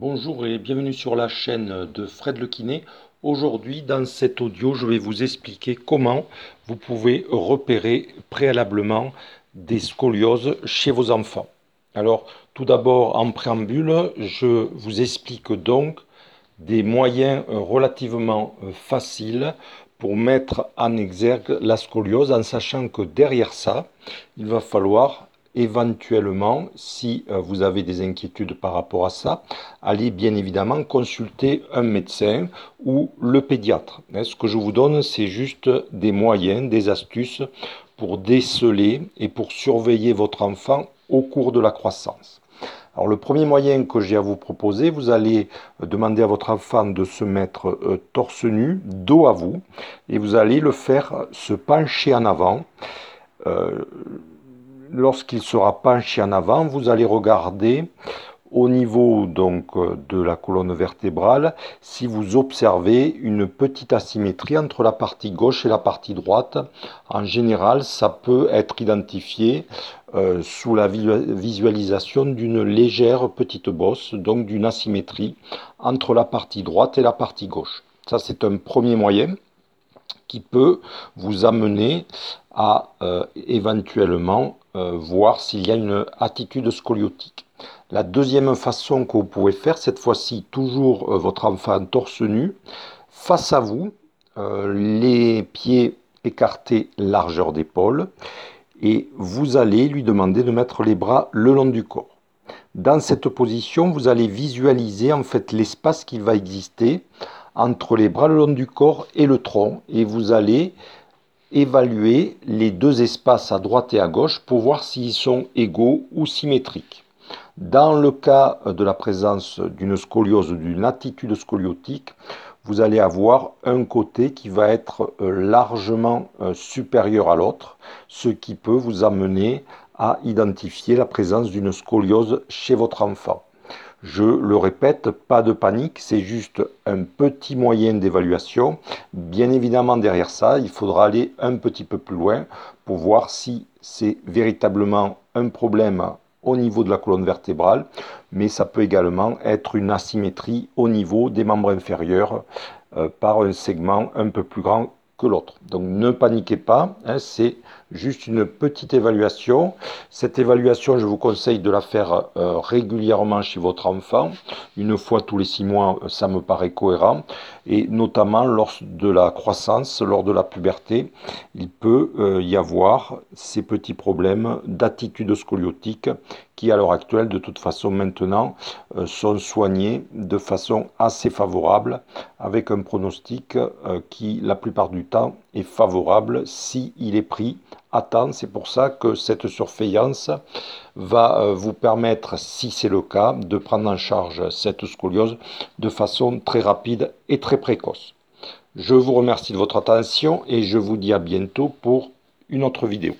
Bonjour et bienvenue sur la chaîne de Fred Le Kiné. Aujourd'hui, dans cet audio, je vais vous expliquer comment vous pouvez repérer préalablement des scolioses chez vos enfants. Alors, tout d'abord, en préambule, je vous explique donc des moyens relativement faciles pour mettre en exergue la scoliose en sachant que derrière ça, il va falloir éventuellement, si euh, vous avez des inquiétudes par rapport à ça, allez bien évidemment consulter un médecin ou le pédiatre. Hein, ce que je vous donne, c'est juste des moyens, des astuces pour déceler et pour surveiller votre enfant au cours de la croissance. Alors le premier moyen que j'ai à vous proposer, vous allez demander à votre enfant de se mettre euh, torse nu, dos à vous, et vous allez le faire se pencher en avant. Euh, lorsqu'il sera penché en avant, vous allez regarder au niveau donc de la colonne vertébrale si vous observez une petite asymétrie entre la partie gauche et la partie droite. En général, ça peut être identifié euh, sous la visualisation d'une légère petite bosse, donc d'une asymétrie entre la partie droite et la partie gauche. Ça, c'est un premier moyen qui peut vous amener à euh, éventuellement euh, voir s'il y a une attitude scoliotique. La deuxième façon que vous pouvez faire, cette fois-ci toujours euh, votre enfant torse nu, face à vous, les pieds écartés largeur d'épaule, et vous allez lui demander de mettre les bras le long du corps. Dans cette position, vous allez visualiser en fait l'espace qui va exister entre les bras le long du corps et le tronc et vous allez évaluer les deux espaces à droite et à gauche pour voir s'ils sont égaux ou symétriques. Dans le cas de la présence d'une scoliose, d'une attitude scoliotique, vous allez avoir un côté qui va être euh, largement euh, supérieur à l'autre, ce qui peut vous amener à identifier la présence d'une scoliose chez votre enfant. Je le répète, pas de panique, c'est juste un petit moyen d'évaluation. Bien évidemment, derrière ça, il faudra aller un petit peu plus loin pour voir si c'est véritablement un problème au niveau de la colonne vertébrale, mais ça peut également être une asymétrie au niveau des membres inférieurs euh, par un segment un peu plus grand que l'autre. Donc ne paniquez pas, hein, c'est juste une petite évaluation. Cette évaluation, je vous conseille de la faire euh, régulièrement chez votre enfant. Une fois tous les six mois, euh, ça me paraît cohérent. Et notamment lors de la croissance, lors de la puberté, il peut euh, y avoir ces petits problèmes d'attitude scoliotique qui, à l'heure actuelle, de toute façon maintenant, sont soignés de façon assez favorable avec un pronostic qui, la plupart du temps, est favorable s'il il est pris Attends, C'est pour ça que cette surveillance va euh, vous permettre, si c'est le cas, de prendre en charge cette scoliose de façon très rapide et très précoce. Je vous remercie de votre attention et je vous dis à bientôt pour une autre vidéo.